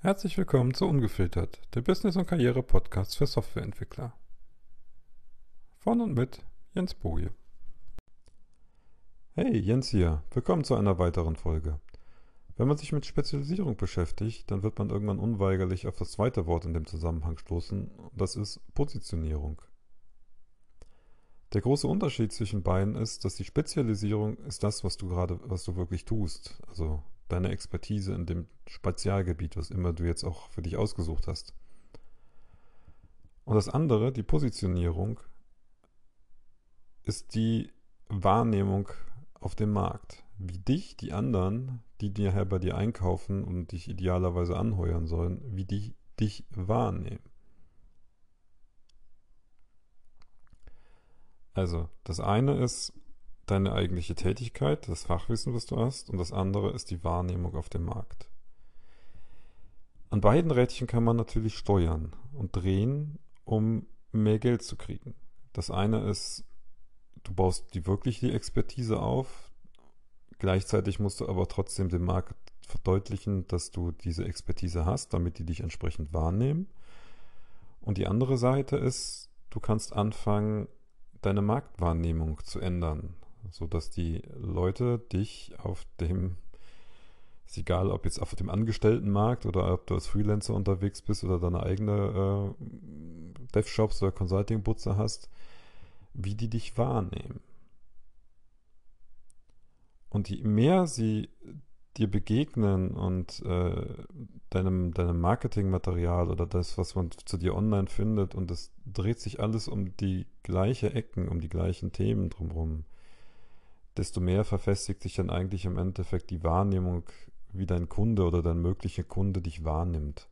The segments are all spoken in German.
Herzlich willkommen zu Ungefiltert, der Business- und Karriere-Podcast für Softwareentwickler. Von und mit Jens Boje. Hey, Jens hier. Willkommen zu einer weiteren Folge. Wenn man sich mit Spezialisierung beschäftigt, dann wird man irgendwann unweigerlich auf das zweite Wort in dem Zusammenhang stoßen, das ist Positionierung. Der große Unterschied zwischen beiden ist, dass die Spezialisierung ist das, was du gerade, was du wirklich tust. Also deine Expertise in dem Spezialgebiet, was immer du jetzt auch für dich ausgesucht hast. Und das andere, die Positionierung, ist die Wahrnehmung auf dem Markt. Wie dich die anderen, die nachher bei dir einkaufen und dich idealerweise anheuern sollen, wie die dich wahrnehmen. Also, das eine ist, deine eigentliche Tätigkeit, das Fachwissen, was du hast, und das andere ist die Wahrnehmung auf dem Markt. An beiden Rädchen kann man natürlich steuern und drehen, um mehr Geld zu kriegen. Das eine ist, du baust die wirklich die Expertise auf, gleichzeitig musst du aber trotzdem dem Markt verdeutlichen, dass du diese Expertise hast, damit die dich entsprechend wahrnehmen. Und die andere Seite ist, du kannst anfangen, deine Marktwahrnehmung zu ändern sodass die Leute dich auf dem, ist egal, ob jetzt auf dem Angestelltenmarkt oder ob du als Freelancer unterwegs bist oder deine eigene äh, Dev-Shops oder Consulting-Butze hast, wie die dich wahrnehmen. Und je mehr sie dir begegnen und äh, deinem, deinem Marketingmaterial oder das, was man zu dir online findet, und es dreht sich alles um die gleiche Ecken, um die gleichen Themen drumherum desto mehr verfestigt sich dann eigentlich im Endeffekt die Wahrnehmung, wie dein Kunde oder dein möglicher Kunde dich wahrnimmt.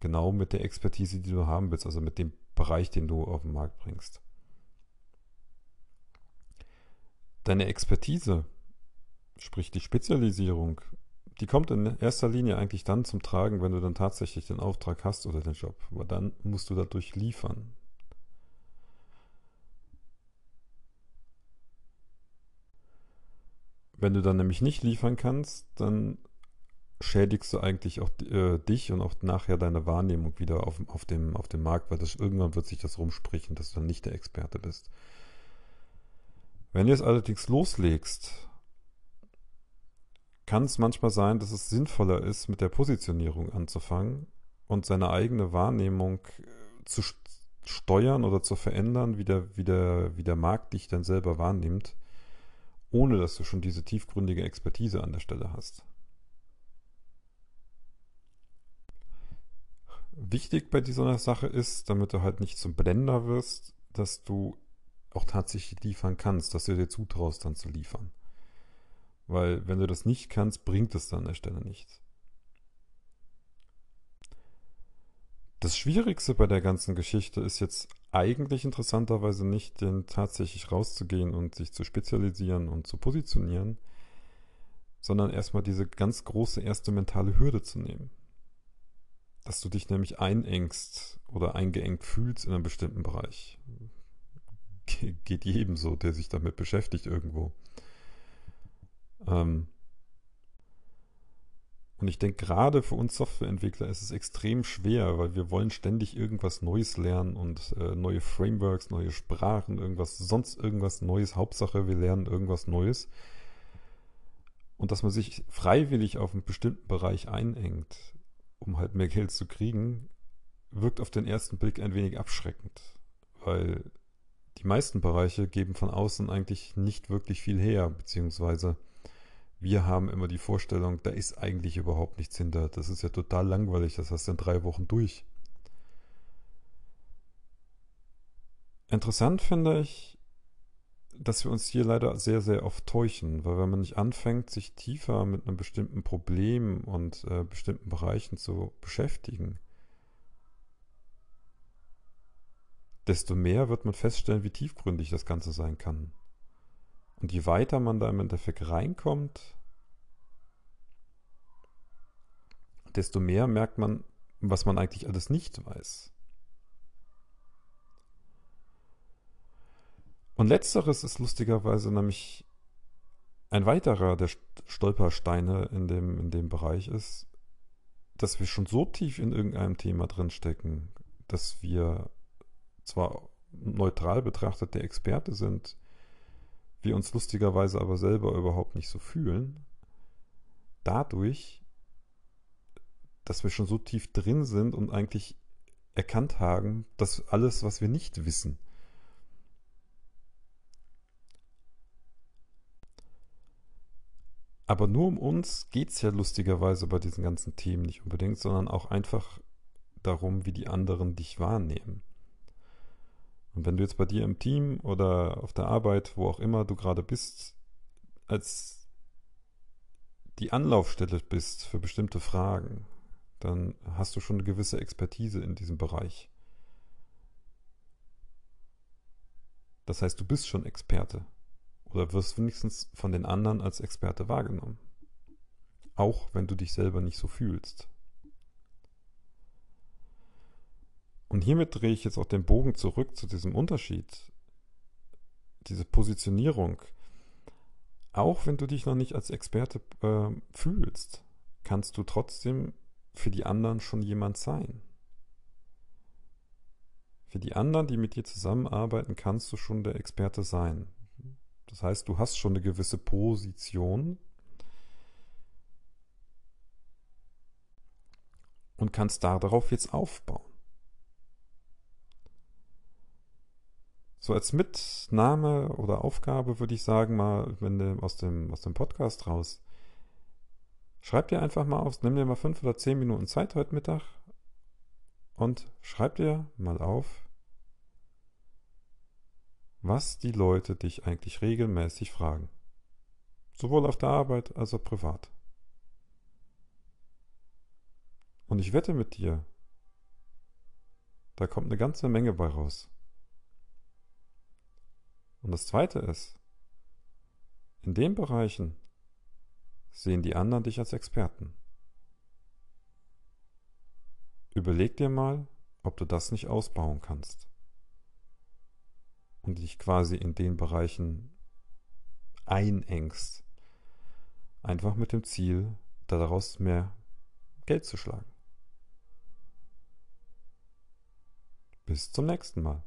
Genau mit der Expertise, die du haben willst, also mit dem Bereich, den du auf den Markt bringst. Deine Expertise, sprich die Spezialisierung, die kommt in erster Linie eigentlich dann zum Tragen, wenn du dann tatsächlich den Auftrag hast oder den Job. Aber dann musst du dadurch liefern. Wenn du dann nämlich nicht liefern kannst, dann schädigst du eigentlich auch äh, dich und auch nachher deine Wahrnehmung wieder auf, auf, dem, auf dem Markt, weil das, irgendwann wird sich das rumsprechen, dass du dann nicht der Experte bist. Wenn du es allerdings loslegst, kann es manchmal sein, dass es sinnvoller ist, mit der Positionierung anzufangen und seine eigene Wahrnehmung äh, zu steuern oder zu verändern, wie der, wie der, wie der Markt dich dann selber wahrnimmt ohne dass du schon diese tiefgründige Expertise an der Stelle hast. Wichtig bei dieser Sache ist, damit du halt nicht zum Blender wirst, dass du auch tatsächlich liefern kannst, dass du dir zutraust, dann zu liefern. Weil wenn du das nicht kannst, bringt es dann an der Stelle nichts. Das Schwierigste bei der ganzen Geschichte ist jetzt eigentlich interessanterweise nicht, denn tatsächlich rauszugehen und sich zu spezialisieren und zu positionieren, sondern erstmal diese ganz große erste mentale Hürde zu nehmen. Dass du dich nämlich einengst oder eingeengt fühlst in einem bestimmten Bereich. Geht jedem so, der sich damit beschäftigt irgendwo. Ähm, und ich denke, gerade für uns Softwareentwickler ist es extrem schwer, weil wir wollen ständig irgendwas Neues lernen und äh, neue Frameworks, neue Sprachen, irgendwas, sonst irgendwas Neues. Hauptsache, wir lernen irgendwas Neues. Und dass man sich freiwillig auf einen bestimmten Bereich einengt, um halt mehr Geld zu kriegen, wirkt auf den ersten Blick ein wenig abschreckend. Weil die meisten Bereiche geben von außen eigentlich nicht wirklich viel her, beziehungsweise wir haben immer die Vorstellung, da ist eigentlich überhaupt nichts hinter. Das ist ja total langweilig, das hast du in drei Wochen durch. Interessant finde ich, dass wir uns hier leider sehr, sehr oft täuschen, weil wenn man nicht anfängt, sich tiefer mit einem bestimmten Problem und äh, bestimmten Bereichen zu beschäftigen, desto mehr wird man feststellen, wie tiefgründig das Ganze sein kann. Und je weiter man da im Endeffekt reinkommt, desto mehr merkt man, was man eigentlich alles nicht weiß. Und letzteres ist lustigerweise nämlich ein weiterer der Stolpersteine in dem, in dem Bereich ist, dass wir schon so tief in irgendeinem Thema drinstecken, dass wir zwar neutral betrachtet der Experte sind, wir uns lustigerweise aber selber überhaupt nicht so fühlen, dadurch, dass wir schon so tief drin sind und eigentlich erkannt haben, dass alles, was wir nicht wissen, Aber nur um uns geht es ja lustigerweise bei diesen ganzen Themen nicht unbedingt, sondern auch einfach darum, wie die anderen dich wahrnehmen. Und wenn du jetzt bei dir im Team oder auf der Arbeit, wo auch immer du gerade bist, als die Anlaufstelle bist für bestimmte Fragen, dann hast du schon eine gewisse Expertise in diesem Bereich. Das heißt, du bist schon Experte oder wirst wenigstens von den anderen als Experte wahrgenommen. Auch wenn du dich selber nicht so fühlst. Und hiermit drehe ich jetzt auch den Bogen zurück zu diesem Unterschied, diese Positionierung. Auch wenn du dich noch nicht als Experte äh, fühlst, kannst du trotzdem für die anderen schon jemand sein. Für die anderen, die mit dir zusammenarbeiten, kannst du schon der Experte sein. Das heißt, du hast schon eine gewisse Position und kannst darauf jetzt aufbauen. So als Mitnahme oder Aufgabe würde ich sagen, mal, wenn du aus dem, aus dem Podcast raus, schreib dir einfach mal auf, nimm dir mal fünf oder zehn Minuten Zeit heute Mittag und schreib dir mal auf, was die Leute dich eigentlich regelmäßig fragen. Sowohl auf der Arbeit als auch privat. Und ich wette mit dir, da kommt eine ganze Menge bei raus. Und das Zweite ist, in den Bereichen sehen die anderen dich als Experten. Überleg dir mal, ob du das nicht ausbauen kannst und dich quasi in den Bereichen einengst. Einfach mit dem Ziel, daraus mehr Geld zu schlagen. Bis zum nächsten Mal.